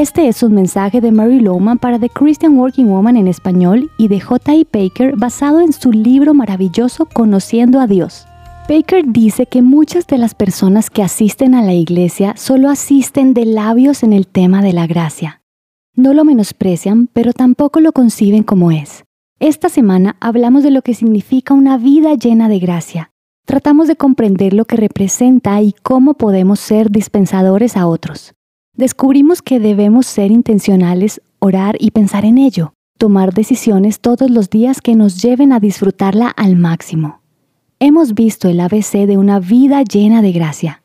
Este es un mensaje de Mary Lowman para The Christian Working Woman en español y de J.I. Baker basado en su libro maravilloso Conociendo a Dios. Baker dice que muchas de las personas que asisten a la iglesia solo asisten de labios en el tema de la gracia. No lo menosprecian, pero tampoco lo conciben como es. Esta semana hablamos de lo que significa una vida llena de gracia. Tratamos de comprender lo que representa y cómo podemos ser dispensadores a otros. Descubrimos que debemos ser intencionales, orar y pensar en ello, tomar decisiones todos los días que nos lleven a disfrutarla al máximo hemos visto el ABC de una vida llena de gracia.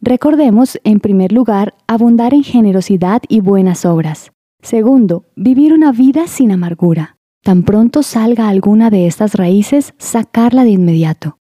Recordemos, en primer lugar, abundar en generosidad y buenas obras. Segundo, vivir una vida sin amargura. Tan pronto salga alguna de estas raíces, sacarla de inmediato.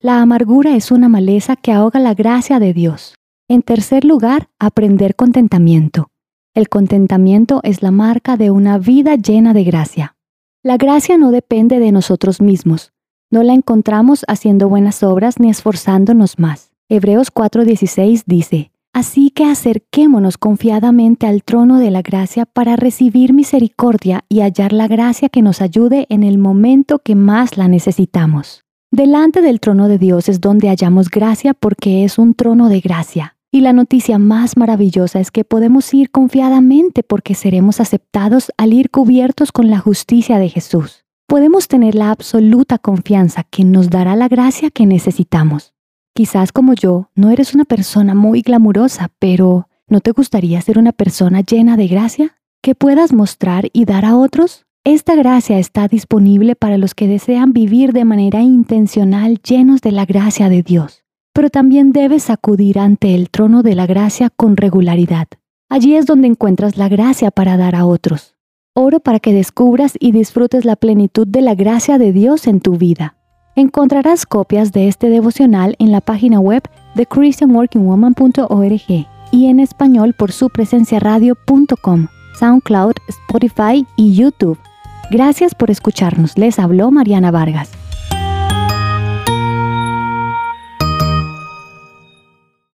La amargura es una maleza que ahoga la gracia de Dios. En tercer lugar, aprender contentamiento. El contentamiento es la marca de una vida llena de gracia. La gracia no depende de nosotros mismos, no la encontramos haciendo buenas obras ni esforzándonos más. Hebreos 4:16 dice, Así que acerquémonos confiadamente al trono de la gracia para recibir misericordia y hallar la gracia que nos ayude en el momento que más la necesitamos. Delante del trono de Dios es donde hallamos gracia porque es un trono de gracia. Y la noticia más maravillosa es que podemos ir confiadamente porque seremos aceptados al ir cubiertos con la justicia de Jesús podemos tener la absoluta confianza que nos dará la gracia que necesitamos. Quizás como yo, no eres una persona muy glamurosa, pero ¿no te gustaría ser una persona llena de gracia? ¿Que puedas mostrar y dar a otros? Esta gracia está disponible para los que desean vivir de manera intencional llenos de la gracia de Dios. Pero también debes acudir ante el trono de la gracia con regularidad. Allí es donde encuentras la gracia para dar a otros. Oro para que descubras y disfrutes la plenitud de la gracia de Dios en tu vida. Encontrarás copias de este devocional en la página web de christianworkingwoman.org y en español por su presencia SoundCloud, Spotify y YouTube. Gracias por escucharnos. Les habló Mariana Vargas.